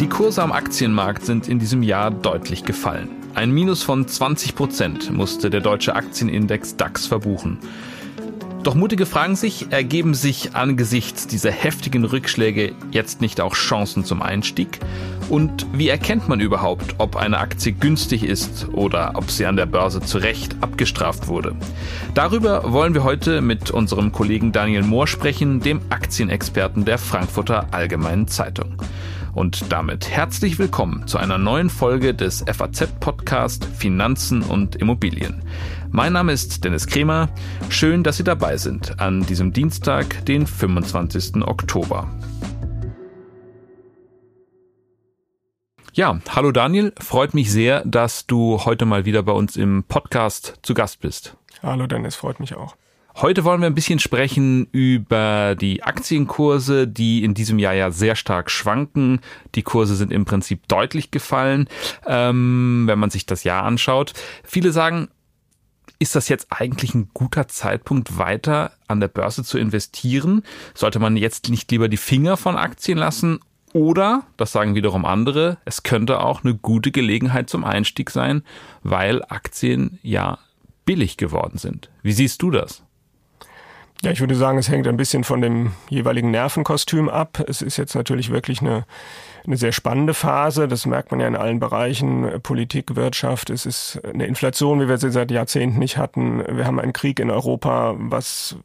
Die Kurse am Aktienmarkt sind in diesem Jahr deutlich gefallen. Ein Minus von 20 Prozent musste der deutsche Aktienindex DAX verbuchen. Doch Mutige fragen sich, ergeben sich angesichts dieser heftigen Rückschläge jetzt nicht auch Chancen zum Einstieg? Und wie erkennt man überhaupt, ob eine Aktie günstig ist oder ob sie an der Börse zu Recht abgestraft wurde? Darüber wollen wir heute mit unserem Kollegen Daniel Mohr sprechen, dem Aktienexperten der Frankfurter Allgemeinen Zeitung. Und damit herzlich willkommen zu einer neuen Folge des FAZ-Podcast Finanzen und Immobilien. Mein Name ist Dennis Kremer. Schön, dass Sie dabei sind an diesem Dienstag, den 25. Oktober. Ja, hallo Daniel, freut mich sehr, dass du heute mal wieder bei uns im Podcast zu Gast bist. Hallo Dennis, freut mich auch. Heute wollen wir ein bisschen sprechen über die Aktienkurse, die in diesem Jahr ja sehr stark schwanken. Die Kurse sind im Prinzip deutlich gefallen, ähm, wenn man sich das Jahr anschaut. Viele sagen, ist das jetzt eigentlich ein guter Zeitpunkt, weiter an der Börse zu investieren? Sollte man jetzt nicht lieber die Finger von Aktien lassen? Oder, das sagen wiederum andere, es könnte auch eine gute Gelegenheit zum Einstieg sein, weil Aktien ja billig geworden sind. Wie siehst du das? Ja, ich würde sagen, es hängt ein bisschen von dem jeweiligen Nervenkostüm ab. Es ist jetzt natürlich wirklich eine, eine sehr spannende Phase. Das merkt man ja in allen Bereichen. Politik, Wirtschaft. Es ist eine Inflation, wie wir sie seit Jahrzehnten nicht hatten. Wir haben einen Krieg in Europa, was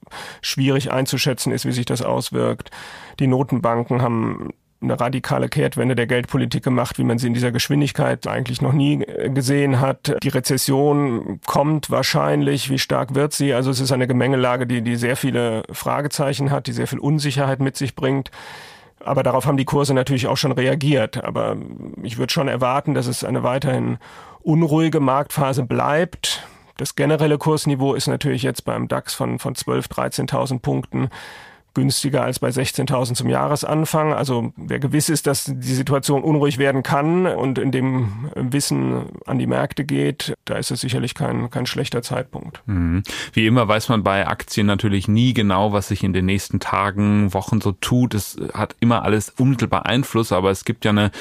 schwierig einzuschätzen ist, wie sich das auswirkt. Die Notenbanken haben eine radikale Kehrtwende der Geldpolitik gemacht, wie man sie in dieser Geschwindigkeit eigentlich noch nie äh, gesehen hat. Die Rezession kommt wahrscheinlich. Wie stark wird sie? Also es ist eine Gemengelage, die, die sehr viele Fragezeichen hat, die sehr viel Unsicherheit mit sich bringt. Aber darauf haben die Kurse natürlich auch schon reagiert. Aber ich würde schon erwarten, dass es eine weiterhin unruhige Marktphase bleibt. Das generelle Kursniveau ist natürlich jetzt beim DAX von, von 12.000, 13.000 Punkten günstiger als bei 16.000 zum Jahresanfang. Also wer gewiss ist, dass die Situation unruhig werden kann und in dem Wissen an die Märkte geht, da ist es sicherlich kein, kein schlechter Zeitpunkt. Mhm. Wie immer weiß man bei Aktien natürlich nie genau, was sich in den nächsten Tagen, Wochen so tut. Es hat immer alles unmittelbar Einfluss, aber es gibt ja eine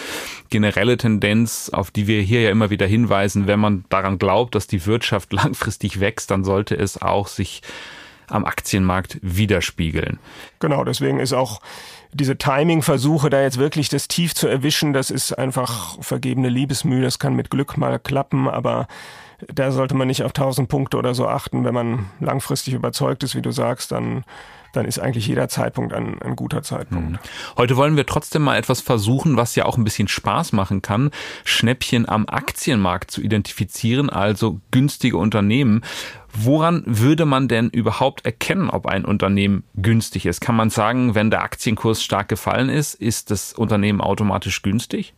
generelle Tendenz, auf die wir hier ja immer wieder hinweisen. Wenn man daran glaubt, dass die Wirtschaft langfristig wächst, dann sollte es auch sich am Aktienmarkt widerspiegeln. Genau, deswegen ist auch diese Timing-Versuche, da jetzt wirklich das Tief zu erwischen, das ist einfach vergebene Liebesmühe. Das kann mit Glück mal klappen, aber da sollte man nicht auf 1000 Punkte oder so achten. Wenn man langfristig überzeugt ist, wie du sagst, dann dann ist eigentlich jeder Zeitpunkt ein, ein guter Zeitpunkt. Mhm. Heute wollen wir trotzdem mal etwas versuchen, was ja auch ein bisschen Spaß machen kann, Schnäppchen am Aktienmarkt zu identifizieren, also günstige Unternehmen. Woran würde man denn überhaupt erkennen, ob ein Unternehmen günstig ist? Kann man sagen, wenn der Aktienkurs stark gefallen ist, ist das Unternehmen automatisch günstig?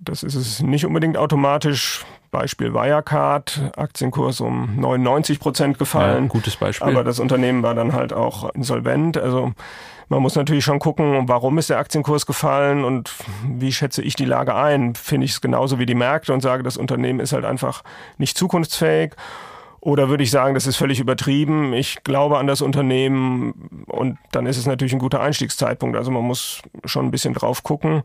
Das ist es nicht unbedingt automatisch. Beispiel Wirecard, Aktienkurs um 99 Prozent gefallen. Ja, gutes Beispiel. Aber das Unternehmen war dann halt auch insolvent. Also man muss natürlich schon gucken, warum ist der Aktienkurs gefallen und wie schätze ich die Lage ein. Finde ich es genauso wie die Märkte und sage, das Unternehmen ist halt einfach nicht zukunftsfähig. Oder würde ich sagen, das ist völlig übertrieben. Ich glaube an das Unternehmen und dann ist es natürlich ein guter Einstiegszeitpunkt. Also man muss schon ein bisschen drauf gucken.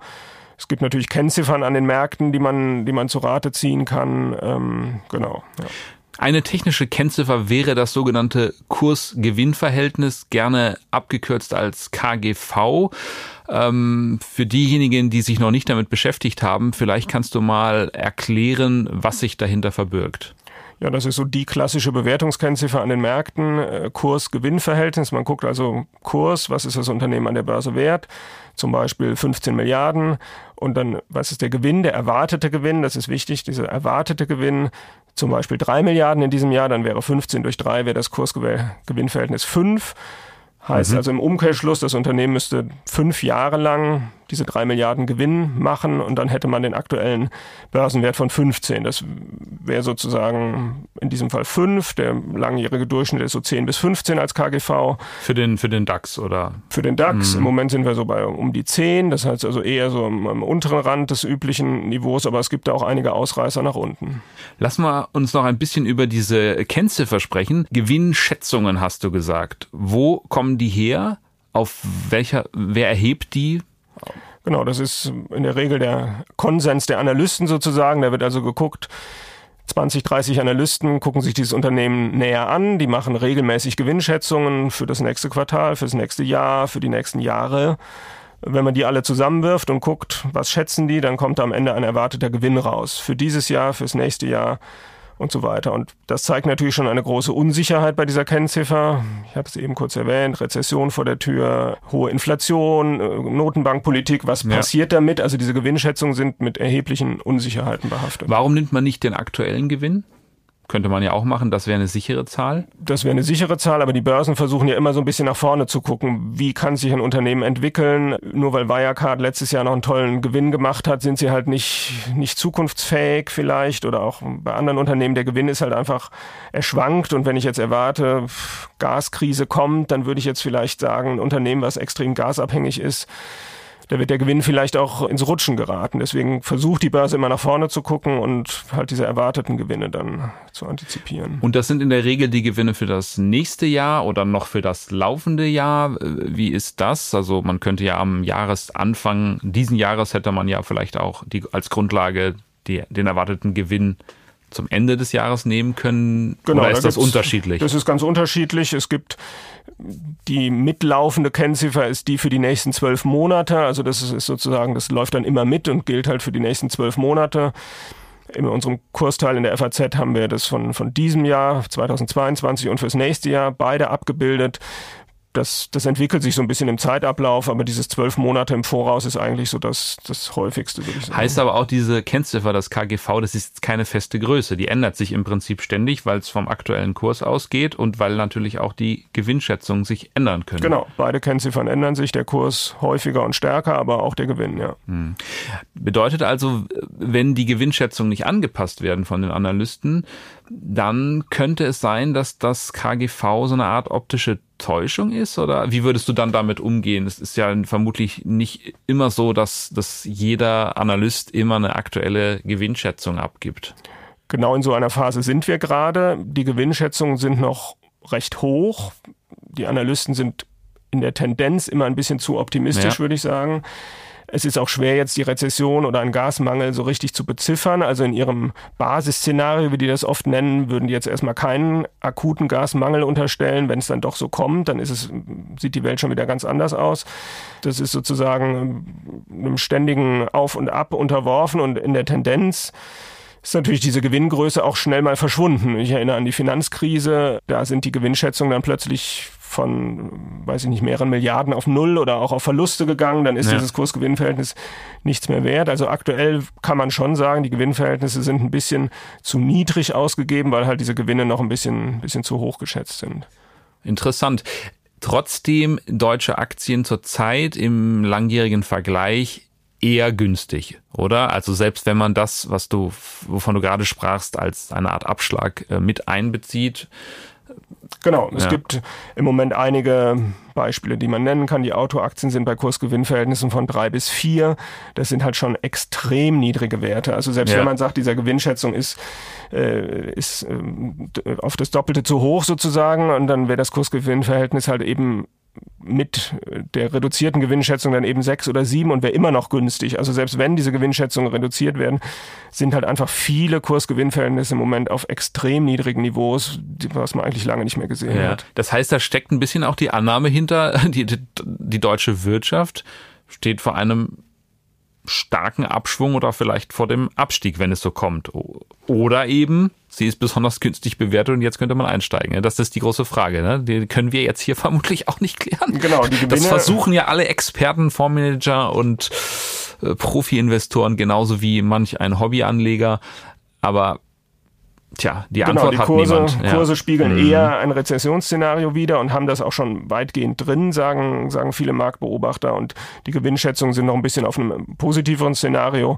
Es gibt natürlich Kennziffern an den Märkten, die man, die man zu Rate ziehen kann. Ähm, genau. Ja. Eine technische Kennziffer wäre das sogenannte Kurs-Gewinn-Verhältnis, gerne abgekürzt als KGV. Ähm, für diejenigen, die sich noch nicht damit beschäftigt haben, vielleicht kannst du mal erklären, was sich dahinter verbirgt. Ja, das ist so die klassische Bewertungskennziffer an den Märkten, äh, Kurs-Gewinn-Verhältnis. Man guckt also Kurs, was ist das Unternehmen an der Börse wert, zum Beispiel 15 Milliarden. Und dann, was ist der Gewinn, der erwartete Gewinn, das ist wichtig, dieser erwartete Gewinn, zum Beispiel 3 Milliarden in diesem Jahr, dann wäre 15 durch 3, wäre das Kursgewinnverhältnis 5. Heißt mhm. also im Umkehrschluss, das Unternehmen müsste fünf Jahre lang diese drei Milliarden Gewinn machen und dann hätte man den aktuellen Börsenwert von 15. Das wäre sozusagen in diesem Fall 5. Der langjährige Durchschnitt ist so 10 bis 15 als KGV. Für den, für den DAX oder? Für den DAX. Mhm. Im Moment sind wir so bei um die 10. Das heißt also eher so am, am unteren Rand des üblichen Niveaus, aber es gibt da auch einige Ausreißer nach unten. Lassen wir uns noch ein bisschen über diese Kennziffer sprechen. Gewinnschätzungen hast du gesagt. Wo kommen die her? auf welcher, wer erhebt die? Genau, das ist in der Regel der Konsens der Analysten sozusagen. Da wird also geguckt, 20, 30 Analysten gucken sich dieses Unternehmen näher an. Die machen regelmäßig Gewinnschätzungen für das nächste Quartal, für das nächste Jahr, für die nächsten Jahre. Wenn man die alle zusammenwirft und guckt, was schätzen die, dann kommt am Ende ein erwarteter Gewinn raus. Für dieses Jahr, fürs nächste Jahr und so weiter. Und das zeigt natürlich schon eine große Unsicherheit bei dieser Kennziffer. Ich habe es eben kurz erwähnt, Rezession vor der Tür, hohe Inflation, äh, Notenbankpolitik, was ja. passiert damit? Also diese Gewinnschätzungen sind mit erheblichen Unsicherheiten behaftet. Warum nimmt man nicht den aktuellen Gewinn? Könnte man ja auch machen, das wäre eine sichere Zahl. Das wäre eine sichere Zahl, aber die Börsen versuchen ja immer so ein bisschen nach vorne zu gucken. Wie kann sich ein Unternehmen entwickeln? Nur weil Wirecard letztes Jahr noch einen tollen Gewinn gemacht hat, sind sie halt nicht, nicht zukunftsfähig vielleicht oder auch bei anderen Unternehmen. Der Gewinn ist halt einfach erschwankt und wenn ich jetzt erwarte, Gaskrise kommt, dann würde ich jetzt vielleicht sagen, ein Unternehmen, was extrem gasabhängig ist, da wird der Gewinn vielleicht auch ins Rutschen geraten. Deswegen versucht die Börse immer nach vorne zu gucken und halt diese erwarteten Gewinne dann zu antizipieren. Und das sind in der Regel die Gewinne für das nächste Jahr oder noch für das laufende Jahr. Wie ist das? Also man könnte ja am Jahresanfang diesen Jahres hätte man ja vielleicht auch die, als Grundlage die, den erwarteten Gewinn zum Ende des Jahres nehmen können? Genau, Oder ist da das unterschiedlich? Das ist ganz unterschiedlich. Es gibt die mitlaufende Kennziffer ist die für die nächsten zwölf Monate. Also das ist sozusagen, das läuft dann immer mit und gilt halt für die nächsten zwölf Monate. In unserem Kursteil in der FAZ haben wir das von, von diesem Jahr 2022 und fürs nächste Jahr beide abgebildet das, das entwickelt sich so ein bisschen im Zeitablauf, aber dieses zwölf Monate im Voraus ist eigentlich so das, das häufigste, würde ich sagen. Heißt aber auch diese Kennziffer, das KGV, das ist keine feste Größe. Die ändert sich im Prinzip ständig, weil es vom aktuellen Kurs ausgeht und weil natürlich auch die Gewinnschätzungen sich ändern können. Genau, beide Kennziffern ändern sich, der Kurs häufiger und stärker, aber auch der Gewinn, ja. Hm. Bedeutet also, wenn die Gewinnschätzungen nicht angepasst werden von den Analysten, dann könnte es sein, dass das KGV so eine Art optische Täuschung ist? Oder wie würdest du dann damit umgehen? Es ist ja vermutlich nicht immer so, dass, dass jeder Analyst immer eine aktuelle Gewinnschätzung abgibt. Genau in so einer Phase sind wir gerade. Die Gewinnschätzungen sind noch recht hoch. Die Analysten sind in der Tendenz immer ein bisschen zu optimistisch, ja. würde ich sagen. Es ist auch schwer, jetzt die Rezession oder einen Gasmangel so richtig zu beziffern. Also in ihrem Basisszenario, wie die das oft nennen, würden die jetzt erstmal keinen akuten Gasmangel unterstellen. Wenn es dann doch so kommt, dann ist es, sieht die Welt schon wieder ganz anders aus. Das ist sozusagen einem ständigen Auf und Ab unterworfen und in der Tendenz ist natürlich diese Gewinngröße auch schnell mal verschwunden. Ich erinnere an die Finanzkrise, da sind die Gewinnschätzungen dann plötzlich von, weiß ich nicht, mehreren Milliarden auf Null oder auch auf Verluste gegangen, dann ist ja. dieses Kursgewinnverhältnis nichts mehr wert. Also aktuell kann man schon sagen, die Gewinnverhältnisse sind ein bisschen zu niedrig ausgegeben, weil halt diese Gewinne noch ein bisschen, bisschen zu hoch geschätzt sind. Interessant. Trotzdem deutsche Aktien zurzeit im langjährigen Vergleich eher günstig, oder? Also selbst wenn man das, was du, wovon du gerade sprachst, als eine Art Abschlag äh, mit einbezieht, Genau, es ja. gibt im Moment einige Beispiele, die man nennen kann. Die Autoaktien sind bei Kursgewinnverhältnissen von drei bis vier. Das sind halt schon extrem niedrige Werte. Also selbst ja. wenn man sagt, dieser Gewinnschätzung ist, äh, ist äh, auf das Doppelte zu hoch sozusagen, und dann wäre das Kursgewinnverhältnis halt eben mit der reduzierten Gewinnschätzung dann eben sechs oder sieben und wäre immer noch günstig. Also selbst wenn diese Gewinnschätzungen reduziert werden, sind halt einfach viele Kursgewinnverhältnisse im Moment auf extrem niedrigen Niveaus, was man eigentlich lange nicht mehr gesehen ja. hat. Das heißt, da steckt ein bisschen auch die Annahme hinter, die, die, die deutsche Wirtschaft steht vor einem starken Abschwung oder vielleicht vor dem Abstieg, wenn es so kommt. Oder eben, sie ist besonders günstig bewertet und jetzt könnte man einsteigen. Das ist die große Frage. Ne? Die können wir jetzt hier vermutlich auch nicht klären. Genau, die Gewinne. Das versuchen ja alle Experten, Fondsmanager und äh, Profi-Investoren genauso wie manch ein Hobbyanleger. Aber Tja, die genau, Antwort die hat Kurse, niemand. Ja. Kurse spiegeln mhm. eher ein Rezessionsszenario wider und haben das auch schon weitgehend drin, sagen, sagen viele Marktbeobachter. Und die Gewinnschätzungen sind noch ein bisschen auf einem positiveren Szenario.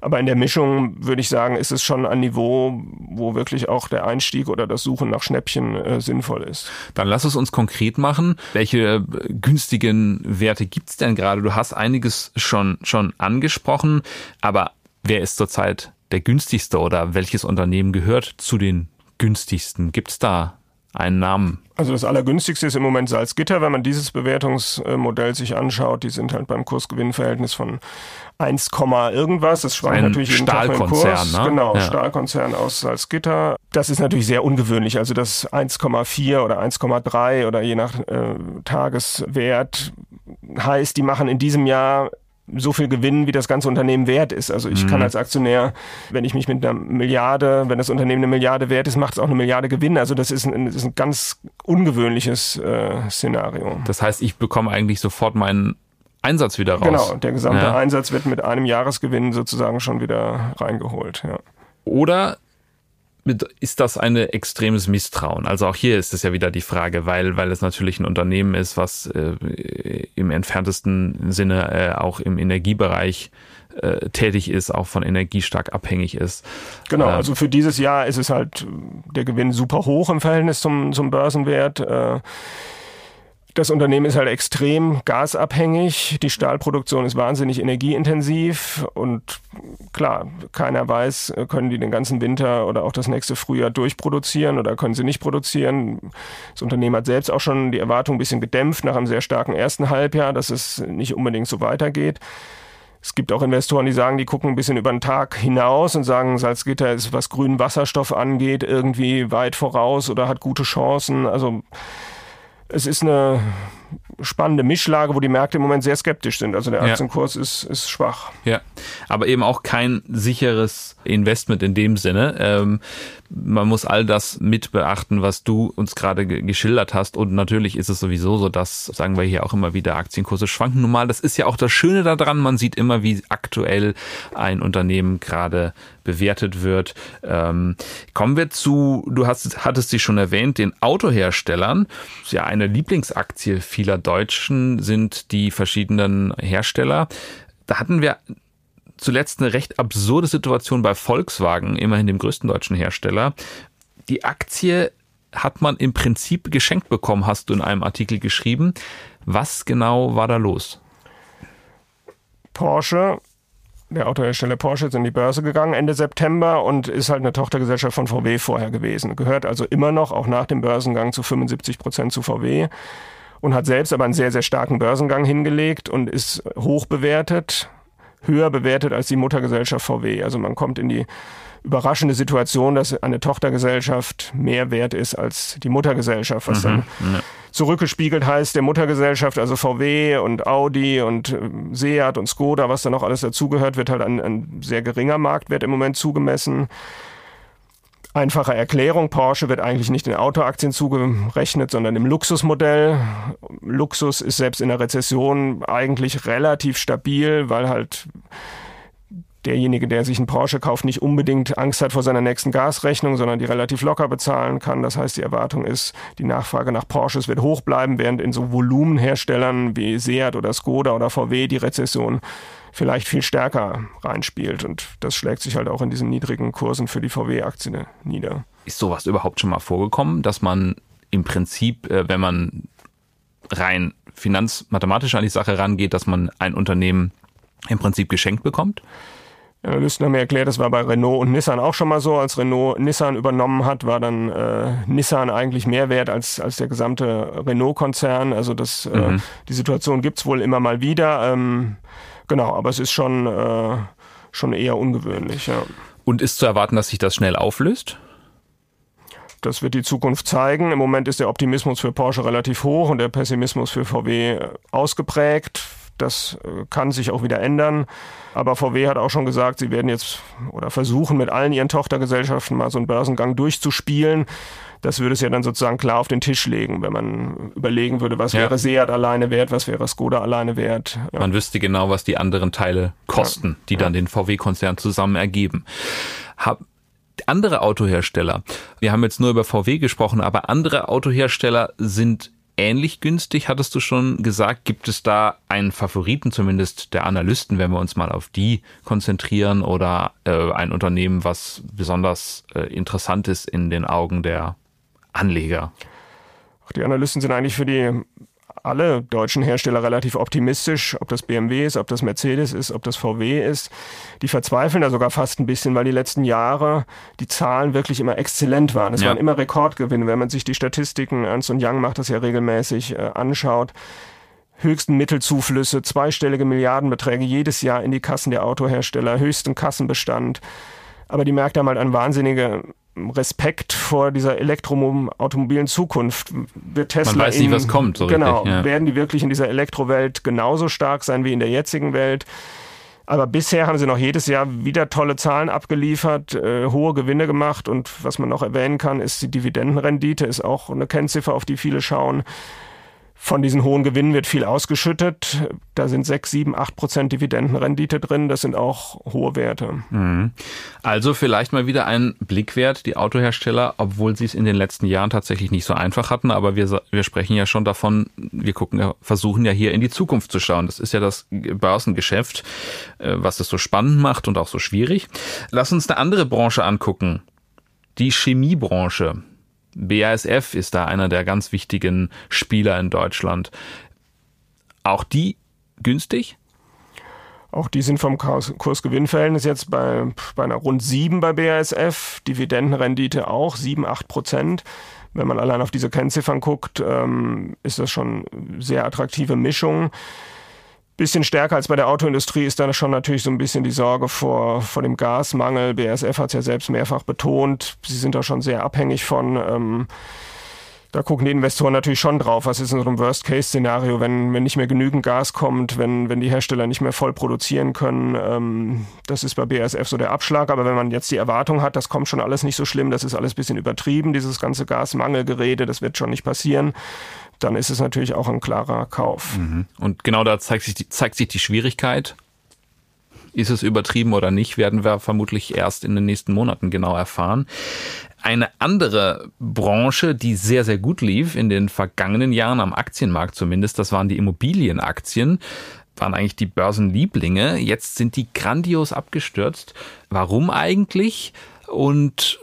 Aber in der Mischung würde ich sagen, ist es schon ein Niveau, wo wirklich auch der Einstieg oder das Suchen nach Schnäppchen äh, sinnvoll ist. Dann lass es uns konkret machen. Welche äh, günstigen Werte gibt's denn gerade? Du hast einiges schon, schon angesprochen, aber wer ist zurzeit der günstigste oder welches Unternehmen gehört zu den günstigsten? Gibt es da einen Namen. Also das Allergünstigste ist im Moment Salzgitter, wenn man dieses Bewertungsmodell sich anschaut. Die sind halt beim Kursgewinnverhältnis von 1, irgendwas. Das schwankt natürlich jeden Stahlkonzern, Tag Kurs. Ne? Genau, ja. Stahlkonzern aus Salzgitter. Das ist natürlich sehr ungewöhnlich. Also das 1,4 oder 1,3 oder je nach äh, Tageswert heißt, die machen in diesem Jahr so viel Gewinn, wie das ganze Unternehmen wert ist. Also ich mhm. kann als Aktionär, wenn ich mich mit einer Milliarde, wenn das Unternehmen eine Milliarde wert ist, macht es auch eine Milliarde Gewinn. Also das ist ein, das ist ein ganz ungewöhnliches äh, Szenario. Das heißt, ich bekomme eigentlich sofort meinen Einsatz wieder raus. Genau, der gesamte ja. Einsatz wird mit einem Jahresgewinn sozusagen schon wieder reingeholt. Ja. Oder ist das ein extremes Misstrauen? Also auch hier ist es ja wieder die Frage, weil, weil es natürlich ein Unternehmen ist, was äh, im entferntesten Sinne äh, auch im Energiebereich äh, tätig ist, auch von Energie stark abhängig ist. Genau, ähm, also für dieses Jahr ist es halt der Gewinn super hoch im Verhältnis zum, zum Börsenwert. Äh, das Unternehmen ist halt extrem gasabhängig. Die Stahlproduktion ist wahnsinnig energieintensiv und klar, keiner weiß, können die den ganzen Winter oder auch das nächste Frühjahr durchproduzieren oder können sie nicht produzieren. Das Unternehmen hat selbst auch schon die Erwartung ein bisschen gedämpft nach einem sehr starken ersten Halbjahr, dass es nicht unbedingt so weitergeht. Es gibt auch Investoren, die sagen, die gucken ein bisschen über den Tag hinaus und sagen, Salzgitter ist, was grünen Wasserstoff angeht, irgendwie weit voraus oder hat gute Chancen. Also es ist eine spannende Mischlage, wo die Märkte im Moment sehr skeptisch sind. Also der Aktienkurs ja. ist, ist schwach. Ja, aber eben auch kein sicheres Investment in dem Sinne. Ähm, man muss all das mit beachten, was du uns gerade geschildert hast. Und natürlich ist es sowieso so, dass, sagen wir hier auch immer wieder, Aktienkurse schwanken. Nun mal, das ist ja auch das Schöne daran. Man sieht immer, wie aktuell ein Unternehmen gerade bewertet wird. Ähm, kommen wir zu, du hast, hattest sie schon erwähnt, den Autoherstellern. Ja, eine Lieblingsaktie vieler Deutschen sind die verschiedenen Hersteller. Da hatten wir zuletzt eine recht absurde Situation bei Volkswagen, immerhin dem größten deutschen Hersteller. Die Aktie hat man im Prinzip geschenkt bekommen, hast du in einem Artikel geschrieben. Was genau war da los? Porsche, der Autohersteller Porsche, ist in die Börse gegangen Ende September und ist halt eine Tochtergesellschaft von VW vorher gewesen. Gehört also immer noch, auch nach dem Börsengang, zu 75 Prozent zu VW und hat selbst aber einen sehr, sehr starken Börsengang hingelegt und ist hoch bewertet höher bewertet als die Muttergesellschaft VW. Also man kommt in die überraschende Situation, dass eine Tochtergesellschaft mehr wert ist als die Muttergesellschaft, was mhm, dann ja. Zurückgespiegelt heißt, der Muttergesellschaft, also VW und Audi und äh, Seat und Skoda, was da noch alles dazugehört, wird halt ein, ein sehr geringer Marktwert im Moment zugemessen. Einfache Erklärung, Porsche wird eigentlich nicht in Autoaktien zugerechnet, sondern im Luxusmodell. Luxus ist selbst in der Rezession eigentlich relativ stabil, weil halt derjenige, der sich einen Porsche kauft, nicht unbedingt Angst hat vor seiner nächsten Gasrechnung, sondern die relativ locker bezahlen kann. Das heißt, die Erwartung ist, die Nachfrage nach Porsches wird hoch bleiben, während in so Volumenherstellern wie Seat oder Skoda oder VW die Rezession vielleicht viel stärker reinspielt. Und das schlägt sich halt auch in diesen niedrigen Kursen für die VW-Aktien nieder. Ist sowas überhaupt schon mal vorgekommen, dass man im Prinzip, äh, wenn man rein finanzmathematisch an die Sache rangeht, dass man ein Unternehmen im Prinzip geschenkt bekommt? Analysten haben mir erklärt, das war bei Renault und Nissan auch schon mal so. Als Renault Nissan übernommen hat, war dann äh, Nissan eigentlich mehr wert als, als der gesamte Renault-Konzern. Also das, äh, mhm. äh, die Situation gibt's wohl immer mal wieder. Ähm, genau, aber es ist schon, äh, schon eher ungewöhnlich. Ja. Und ist zu erwarten, dass sich das schnell auflöst? Das wird die Zukunft zeigen. Im Moment ist der Optimismus für Porsche relativ hoch und der Pessimismus für VW ausgeprägt. Das äh, kann sich auch wieder ändern. Aber VW hat auch schon gesagt, sie werden jetzt oder versuchen mit allen ihren Tochtergesellschaften mal so einen Börsengang durchzuspielen. Das würde es ja dann sozusagen klar auf den Tisch legen, wenn man überlegen würde, was ja. wäre Seat alleine wert, was wäre Skoda alleine wert. Ja. Man wüsste genau, was die anderen Teile kosten, ja. die dann den VW-Konzern zusammen ergeben. Hab, andere Autohersteller, wir haben jetzt nur über VW gesprochen, aber andere Autohersteller sind ähnlich günstig, hattest du schon gesagt. Gibt es da einen Favoriten, zumindest der Analysten, wenn wir uns mal auf die konzentrieren, oder äh, ein Unternehmen, was besonders äh, interessant ist in den Augen der Anleger? Die Analysten sind eigentlich für die alle deutschen Hersteller relativ optimistisch, ob das BMW ist, ob das Mercedes ist, ob das VW ist. Die verzweifeln da sogar fast ein bisschen, weil die letzten Jahre die Zahlen wirklich immer exzellent waren. Es ja. waren immer Rekordgewinne. Wenn man sich die Statistiken, Ernst Young macht das ja regelmäßig, äh, anschaut, höchsten Mittelzuflüsse, zweistellige Milliardenbeträge jedes Jahr in die Kassen der Autohersteller, höchsten Kassenbestand. Aber die Märkte haben halt einen wahnsinnigen Respekt vor dieser elektromobilen Zukunft. Wird Tesla Man weiß in, nicht, was kommt. So genau, richtig, ja. werden die wirklich in dieser Elektrowelt genauso stark sein wie in der jetzigen Welt? Aber bisher haben sie noch jedes Jahr wieder tolle Zahlen abgeliefert, äh, hohe Gewinne gemacht und was man noch erwähnen kann, ist die Dividendenrendite, ist auch eine Kennziffer, auf die viele schauen. Von diesen hohen Gewinnen wird viel ausgeschüttet. Da sind 6, 7, 8 Prozent Dividendenrendite drin. Das sind auch hohe Werte. Mhm. Also vielleicht mal wieder ein Blickwert, die Autohersteller, obwohl sie es in den letzten Jahren tatsächlich nicht so einfach hatten. Aber wir, wir sprechen ja schon davon, wir gucken, versuchen ja hier in die Zukunft zu schauen. Das ist ja das Börsengeschäft, äh, was es so spannend macht und auch so schwierig. Lass uns eine andere Branche angucken. Die Chemiebranche. BASF ist da einer der ganz wichtigen Spieler in Deutschland. Auch die günstig? Auch die sind vom Kursgewinnverhältnis jetzt bei, bei einer rund 7 bei BASF, Dividendenrendite auch 7, 8 Prozent. Wenn man allein auf diese Kennziffern guckt, ähm, ist das schon sehr attraktive Mischung bisschen stärker als bei der Autoindustrie ist da schon natürlich so ein bisschen die Sorge vor, vor dem Gasmangel. BASF hat es ja selbst mehrfach betont. Sie sind da schon sehr abhängig von. Ähm, da gucken die Investoren natürlich schon drauf. Was ist in so einem Worst-Case-Szenario, wenn, wenn nicht mehr genügend Gas kommt, wenn, wenn die Hersteller nicht mehr voll produzieren können? Ähm, das ist bei BASF so der Abschlag. Aber wenn man jetzt die Erwartung hat, das kommt schon alles nicht so schlimm, das ist alles bisschen übertrieben, dieses ganze Gasmangelgerede, das wird schon nicht passieren, dann ist es natürlich auch ein klarer Kauf. Mhm. Und genau da zeigt sich, die, zeigt sich die Schwierigkeit. Ist es übertrieben oder nicht, werden wir vermutlich erst in den nächsten Monaten genau erfahren. Eine andere Branche, die sehr, sehr gut lief in den vergangenen Jahren am Aktienmarkt zumindest, das waren die Immobilienaktien waren eigentlich die Börsenlieblinge. Jetzt sind die grandios abgestürzt. Warum eigentlich? Und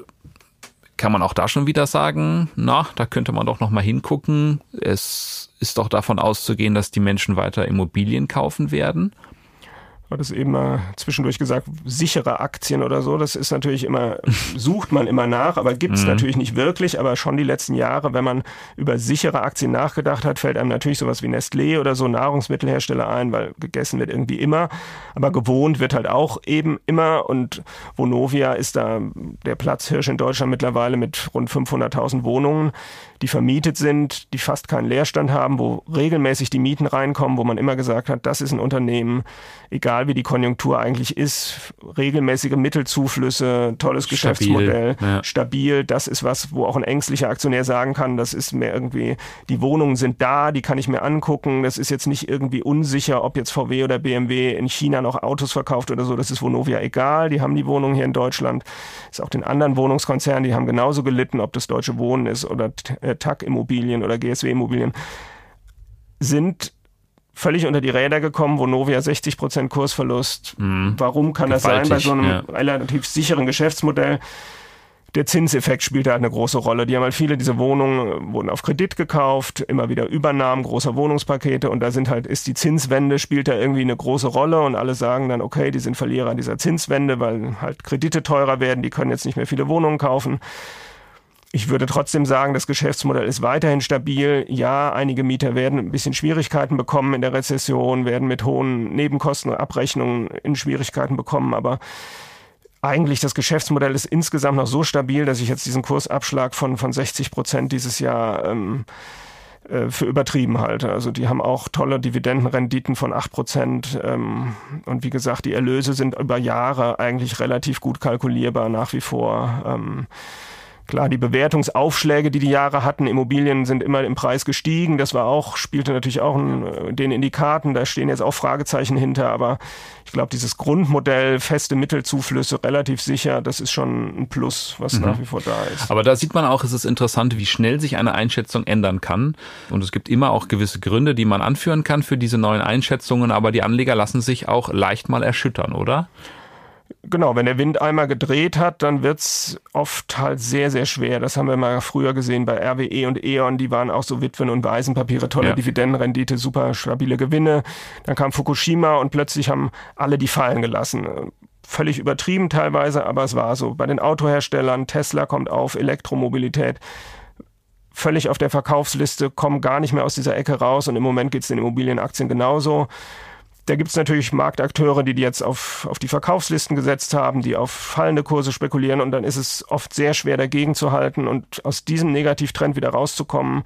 kann man auch da schon wieder sagen, na, da könnte man doch noch mal hingucken. Es ist doch davon auszugehen, dass die Menschen weiter Immobilien kaufen werden war das eben mal zwischendurch gesagt, sichere Aktien oder so. Das ist natürlich immer, sucht man immer nach, aber gibt es mhm. natürlich nicht wirklich. Aber schon die letzten Jahre, wenn man über sichere Aktien nachgedacht hat, fällt einem natürlich sowas wie Nestlé oder so Nahrungsmittelhersteller ein, weil gegessen wird irgendwie immer. Aber gewohnt wird halt auch eben immer. Und Vonovia ist da der Platzhirsch in Deutschland mittlerweile mit rund 500.000 Wohnungen die vermietet sind, die fast keinen Leerstand haben, wo regelmäßig die Mieten reinkommen, wo man immer gesagt hat, das ist ein Unternehmen, egal wie die Konjunktur eigentlich ist, regelmäßige Mittelzuflüsse, tolles stabil, Geschäftsmodell, ja. stabil, das ist was, wo auch ein ängstlicher Aktionär sagen kann, das ist mir irgendwie, die Wohnungen sind da, die kann ich mir angucken, das ist jetzt nicht irgendwie unsicher, ob jetzt VW oder BMW in China noch Autos verkauft oder so, das ist Vonovia egal, die haben die Wohnungen hier in Deutschland, ist auch den anderen Wohnungskonzernen, die haben genauso gelitten, ob das Deutsche Wohnen ist oder äh, TAC Immobilien oder GSW Immobilien, sind völlig unter die Räder gekommen, wo Novia 60 Prozent Kursverlust. Mhm. Warum kann Gewaltig, das sein bei so einem ja. relativ sicheren Geschäftsmodell? Der Zinseffekt spielt da halt eine große Rolle. Die haben halt viele dieser Wohnungen wurden auf Kredit gekauft, immer wieder Übernahmen großer Wohnungspakete und da sind halt ist die Zinswende spielt da irgendwie eine große Rolle und alle sagen dann okay, die sind Verlierer dieser Zinswende, weil halt Kredite teurer werden, die können jetzt nicht mehr viele Wohnungen kaufen. Ich würde trotzdem sagen, das Geschäftsmodell ist weiterhin stabil. Ja, einige Mieter werden ein bisschen Schwierigkeiten bekommen in der Rezession, werden mit hohen Nebenkostenabrechnungen in Schwierigkeiten bekommen, aber eigentlich das Geschäftsmodell ist insgesamt noch so stabil, dass ich jetzt diesen Kursabschlag von, von 60 Prozent dieses Jahr ähm, äh, für übertrieben halte. Also die haben auch tolle Dividendenrenditen von 8 Prozent. Ähm, und wie gesagt, die Erlöse sind über Jahre eigentlich relativ gut kalkulierbar nach wie vor. Ähm, Klar, die Bewertungsaufschläge, die die Jahre hatten, Immobilien sind immer im Preis gestiegen. Das war auch, spielte natürlich auch ein, denen in die Karten. Da stehen jetzt auch Fragezeichen hinter. Aber ich glaube, dieses Grundmodell, feste Mittelzuflüsse, relativ sicher, das ist schon ein Plus, was mhm. nach wie vor da ist. Aber da sieht man auch, es ist interessant, wie schnell sich eine Einschätzung ändern kann. Und es gibt immer auch gewisse Gründe, die man anführen kann für diese neuen Einschätzungen. Aber die Anleger lassen sich auch leicht mal erschüttern, oder? Genau, wenn der Wind einmal gedreht hat, dann wird's oft halt sehr, sehr schwer. Das haben wir mal früher gesehen bei RWE und E.ON, die waren auch so Witwen- und Waisenpapiere, tolle ja. Dividendenrendite, super stabile Gewinne. Dann kam Fukushima und plötzlich haben alle die fallen gelassen. Völlig übertrieben teilweise, aber es war so. Bei den Autoherstellern, Tesla kommt auf, Elektromobilität völlig auf der Verkaufsliste, kommen gar nicht mehr aus dieser Ecke raus und im Moment geht's den Immobilienaktien genauso. Da gibt es natürlich Marktakteure, die die jetzt auf, auf die Verkaufslisten gesetzt haben, die auf fallende Kurse spekulieren. Und dann ist es oft sehr schwer dagegen zu halten und aus diesem Negativtrend wieder rauszukommen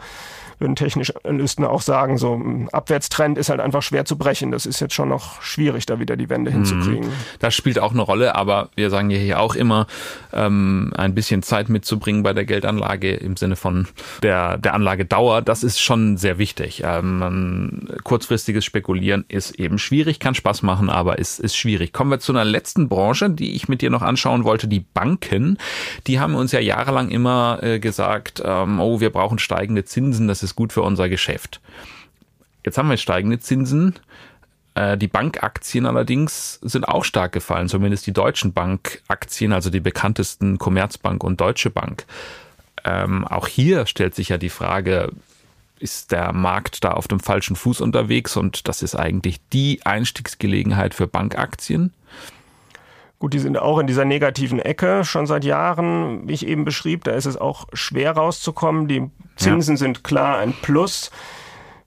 würden technische Analysten auch sagen, so ein Abwärtstrend ist halt einfach schwer zu brechen. Das ist jetzt schon noch schwierig, da wieder die Wende hinzukriegen. Mhm. Das spielt auch eine Rolle, aber wir sagen ja hier auch immer, ähm, ein bisschen Zeit mitzubringen bei der Geldanlage im Sinne von der, der Anlagedauer, das ist schon sehr wichtig. Ähm, kurzfristiges Spekulieren ist eben schwierig, kann Spaß machen, aber ist, ist schwierig. Kommen wir zu einer letzten Branche, die ich mit dir noch anschauen wollte, die Banken. Die haben uns ja jahrelang immer äh, gesagt, ähm, oh, wir brauchen steigende Zinsen, das ist ist gut für unser Geschäft. Jetzt haben wir steigende Zinsen. Äh, die Bankaktien allerdings sind auch stark gefallen, zumindest die deutschen Bankaktien, also die bekanntesten Commerzbank und Deutsche Bank. Ähm, auch hier stellt sich ja die Frage, ist der Markt da auf dem falschen Fuß unterwegs und das ist eigentlich die Einstiegsgelegenheit für Bankaktien? Gut, die sind auch in dieser negativen Ecke schon seit Jahren, wie ich eben beschrieb. Da ist es auch schwer rauszukommen. Die Zinsen ja. sind klar ein Plus.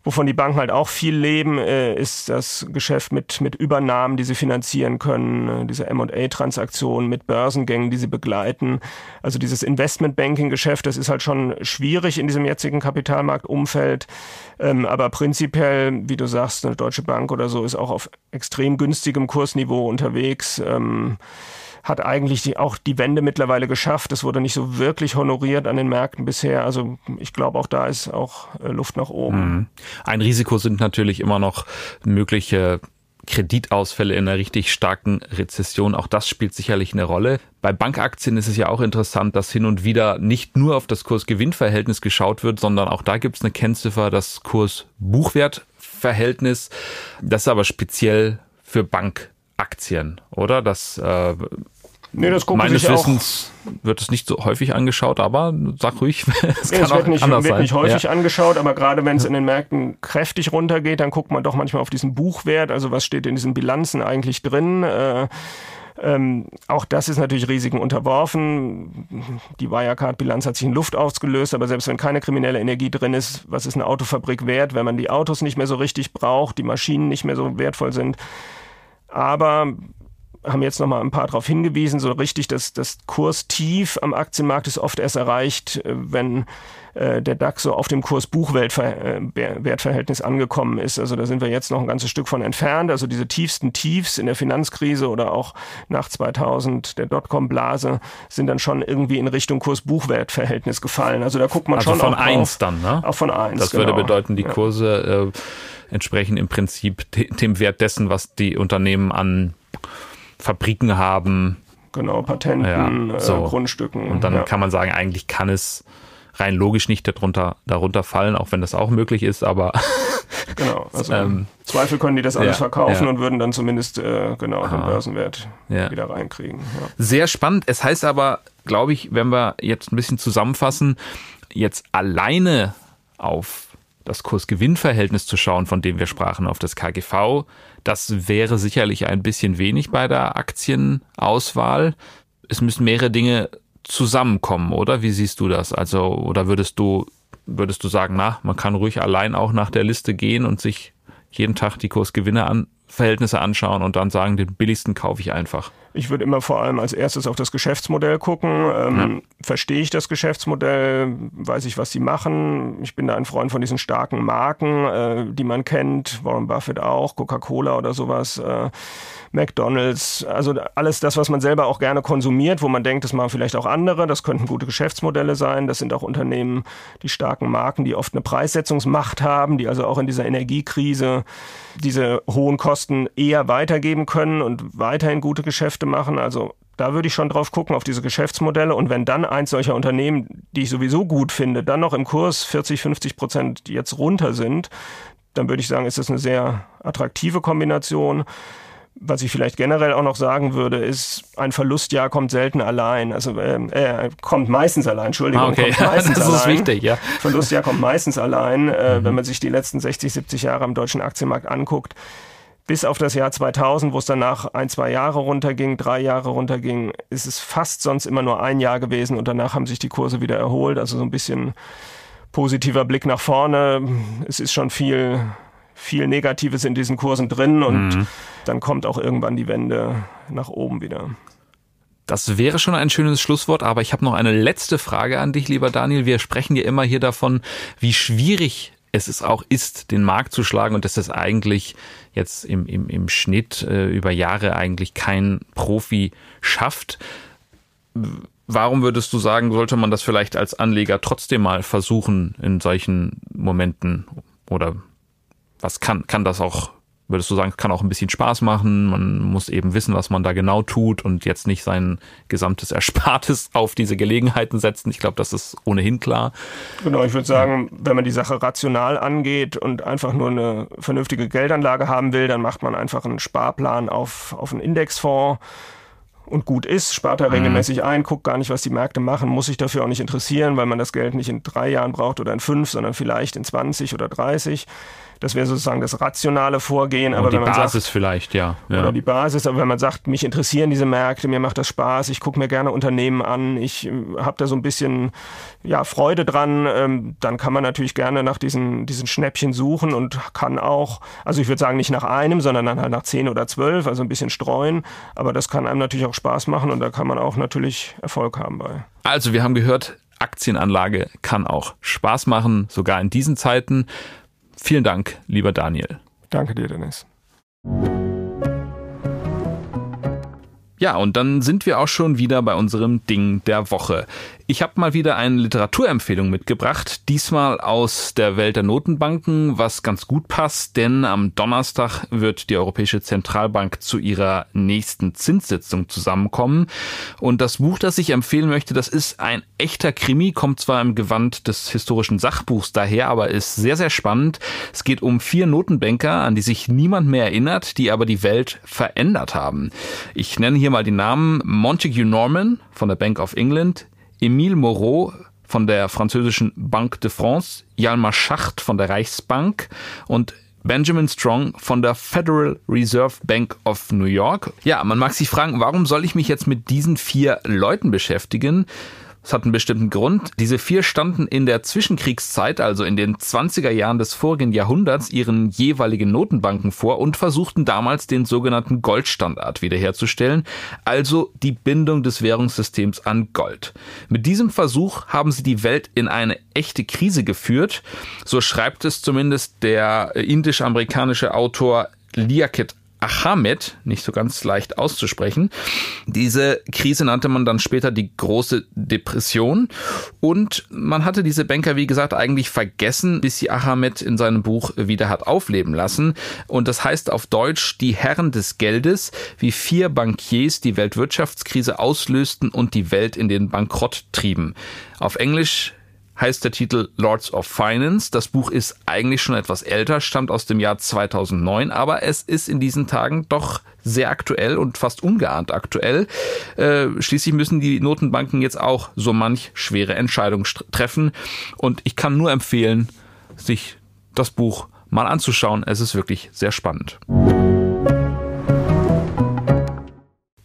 Wovon die Banken halt auch viel leben, äh, ist das Geschäft mit, mit Übernahmen, die sie finanzieren können, äh, diese M&A-Transaktionen mit Börsengängen, die sie begleiten. Also dieses Investmentbanking-Geschäft, das ist halt schon schwierig in diesem jetzigen Kapitalmarktumfeld. Ähm, aber prinzipiell, wie du sagst, eine Deutsche Bank oder so ist auch auf extrem günstigem Kursniveau unterwegs. Hat eigentlich die, auch die Wende mittlerweile geschafft. Es wurde nicht so wirklich honoriert an den Märkten bisher. Also ich glaube, auch da ist auch äh, Luft nach oben. Mhm. Ein Risiko sind natürlich immer noch mögliche Kreditausfälle in einer richtig starken Rezession. Auch das spielt sicherlich eine Rolle. Bei Bankaktien ist es ja auch interessant, dass hin und wieder nicht nur auf das Kurs-Gewinn-Verhältnis geschaut wird, sondern auch da gibt es eine Kennziffer, das Kurs-Buchwert-Verhältnis. Das ist aber speziell für Bankaktien, oder? Das äh, Nee, das gucken Meines Wissens wird es nicht so häufig angeschaut, aber sag ruhig, es nee, kann es wird nicht, anders wird nicht häufig ja. angeschaut, aber gerade wenn es in den Märkten kräftig runtergeht, dann guckt man doch manchmal auf diesen Buchwert, also was steht in diesen Bilanzen eigentlich drin. Äh, ähm, auch das ist natürlich Risiken unterworfen. Die Wirecard-Bilanz hat sich in Luft ausgelöst, aber selbst wenn keine kriminelle Energie drin ist, was ist eine Autofabrik wert, wenn man die Autos nicht mehr so richtig braucht, die Maschinen nicht mehr so wertvoll sind? Aber haben jetzt nochmal ein paar darauf hingewiesen, so richtig, dass das Kurstief am Aktienmarkt ist oft erst erreicht, äh, wenn äh, der DAX so auf dem Kurs-Buchwertverhältnis angekommen ist. Also da sind wir jetzt noch ein ganzes Stück von entfernt. Also diese tiefsten Tiefs in der Finanzkrise oder auch nach 2000 der Dotcom-Blase sind dann schon irgendwie in Richtung Kurs-Buchwertverhältnis gefallen. Also da guckt man also schon von auch eins dann, ne? Auch von eins. Das genau. würde bedeuten, die Kurse äh, entsprechen im Prinzip dem Wert dessen, was die Unternehmen an Fabriken haben. Genau, Patenten, ja, so. äh, Grundstücken. Und dann ja. kann man sagen, eigentlich kann es rein logisch nicht darunter, darunter fallen, auch wenn das auch möglich ist, aber genau, also ähm, Zweifel können die das alles ja, verkaufen ja. und würden dann zumindest äh, genau Aha. den Börsenwert ja. wieder reinkriegen. Sehr spannend. Es heißt aber, glaube ich, wenn wir jetzt ein bisschen zusammenfassen, jetzt alleine auf das Kurs-Gewinn-Verhältnis zu schauen, von dem wir sprachen, auf das KGV, das wäre sicherlich ein bisschen wenig bei der Aktienauswahl. Es müssen mehrere Dinge zusammenkommen, oder? Wie siehst du das? Also, oder würdest du, würdest du sagen, na, man kann ruhig allein auch nach der Liste gehen und sich jeden Tag die Kursgewinne an, Verhältnisse anschauen und dann sagen, den billigsten kaufe ich einfach? Ich würde immer vor allem als erstes auf das Geschäftsmodell gucken. Ähm, ja. Verstehe ich das Geschäftsmodell? Weiß ich, was sie machen? Ich bin da ein Freund von diesen starken Marken, äh, die man kennt. Warren Buffett auch, Coca-Cola oder sowas. Äh, McDonalds, also alles das, was man selber auch gerne konsumiert, wo man denkt, das machen vielleicht auch andere, das könnten gute Geschäftsmodelle sein. Das sind auch Unternehmen, die starken Marken, die oft eine Preissetzungsmacht haben, die also auch in dieser Energiekrise diese hohen Kosten eher weitergeben können und weiterhin gute Geschäfte machen. Also da würde ich schon drauf gucken, auf diese Geschäftsmodelle. Und wenn dann eins solcher Unternehmen, die ich sowieso gut finde, dann noch im Kurs 40, 50 Prozent jetzt runter sind, dann würde ich sagen, ist das eine sehr attraktive Kombination. Was ich vielleicht generell auch noch sagen würde, ist, ein Verlustjahr kommt selten allein. Also ähm, äh, kommt meistens allein, Entschuldigung. Ah, okay, das ist allein. wichtig, ja. Verlustjahr kommt meistens allein. Äh, mhm. Wenn man sich die letzten 60, 70 Jahre am deutschen Aktienmarkt anguckt, bis auf das Jahr 2000, wo es danach ein, zwei Jahre runterging, drei Jahre runterging, ist es fast sonst immer nur ein Jahr gewesen und danach haben sich die Kurse wieder erholt. Also so ein bisschen positiver Blick nach vorne. Es ist schon viel viel Negatives in diesen Kursen drin und mhm. dann kommt auch irgendwann die Wende nach oben wieder. Das wäre schon ein schönes Schlusswort, aber ich habe noch eine letzte Frage an dich, lieber Daniel. Wir sprechen ja immer hier davon, wie schwierig es ist auch ist, den Markt zu schlagen und dass das eigentlich jetzt im, im, im Schnitt äh, über Jahre eigentlich kein Profi schafft. Warum würdest du sagen, sollte man das vielleicht als Anleger trotzdem mal versuchen in solchen Momenten? Oder was kann, kann das auch, würdest du sagen, kann auch ein bisschen Spaß machen? Man muss eben wissen, was man da genau tut und jetzt nicht sein gesamtes Erspartes auf diese Gelegenheiten setzen. Ich glaube, das ist ohnehin klar. Genau, ich würde sagen, wenn man die Sache rational angeht und einfach nur eine vernünftige Geldanlage haben will, dann macht man einfach einen Sparplan auf, auf einen Indexfonds und gut ist, spart er mhm. regelmäßig ein, guckt gar nicht, was die Märkte machen, muss sich dafür auch nicht interessieren, weil man das Geld nicht in drei Jahren braucht oder in fünf, sondern vielleicht in 20 oder 30. Das wäre sozusagen das rationale Vorgehen. Aber die wenn man Basis sagt, vielleicht, ja. ja. Oder die Basis. Aber wenn man sagt, mich interessieren diese Märkte, mir macht das Spaß, ich gucke mir gerne Unternehmen an, ich äh, habe da so ein bisschen ja, Freude dran, ähm, dann kann man natürlich gerne nach diesen, diesen Schnäppchen suchen und kann auch, also ich würde sagen, nicht nach einem, sondern dann halt nach zehn oder zwölf, also ein bisschen streuen. Aber das kann einem natürlich auch Spaß machen und da kann man auch natürlich Erfolg haben bei. Also wir haben gehört, Aktienanlage kann auch Spaß machen, sogar in diesen Zeiten. Vielen Dank, lieber Daniel. Danke dir, Dennis. Ja, und dann sind wir auch schon wieder bei unserem Ding der Woche. Ich habe mal wieder eine Literaturempfehlung mitgebracht, diesmal aus der Welt der Notenbanken, was ganz gut passt, denn am Donnerstag wird die Europäische Zentralbank zu ihrer nächsten Zinssitzung zusammenkommen. Und das Buch, das ich empfehlen möchte, das ist ein echter Krimi, kommt zwar im Gewand des historischen Sachbuchs daher, aber ist sehr, sehr spannend. Es geht um vier Notenbanker, an die sich niemand mehr erinnert, die aber die Welt verändert haben. Ich nenne hier mal die Namen Montague Norman von der Bank of England, Emile Moreau von der französischen Banque de France, Jalmar Schacht von der Reichsbank und Benjamin Strong von der Federal Reserve Bank of New York. Ja, man mag sich fragen, warum soll ich mich jetzt mit diesen vier Leuten beschäftigen? Es hat einen bestimmten Grund. Diese vier standen in der Zwischenkriegszeit, also in den 20er Jahren des vorigen Jahrhunderts, ihren jeweiligen Notenbanken vor und versuchten damals den sogenannten Goldstandard wiederherzustellen, also die Bindung des Währungssystems an Gold. Mit diesem Versuch haben sie die Welt in eine echte Krise geführt. So schreibt es zumindest der indisch-amerikanische Autor Liaquat Achamed, nicht so ganz leicht auszusprechen. Diese Krise nannte man dann später die große Depression und man hatte diese Banker, wie gesagt, eigentlich vergessen, bis sie Achamed in seinem Buch wieder hat aufleben lassen. Und das heißt auf Deutsch die Herren des Geldes, wie vier Bankiers die Weltwirtschaftskrise auslösten und die Welt in den Bankrott trieben. Auf Englisch heißt der Titel Lords of Finance. Das Buch ist eigentlich schon etwas älter, stammt aus dem Jahr 2009, aber es ist in diesen Tagen doch sehr aktuell und fast ungeahnt aktuell. Äh, schließlich müssen die Notenbanken jetzt auch so manch schwere Entscheidungen treffen und ich kann nur empfehlen, sich das Buch mal anzuschauen. Es ist wirklich sehr spannend.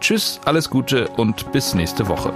Tschüss, alles Gute und bis nächste Woche.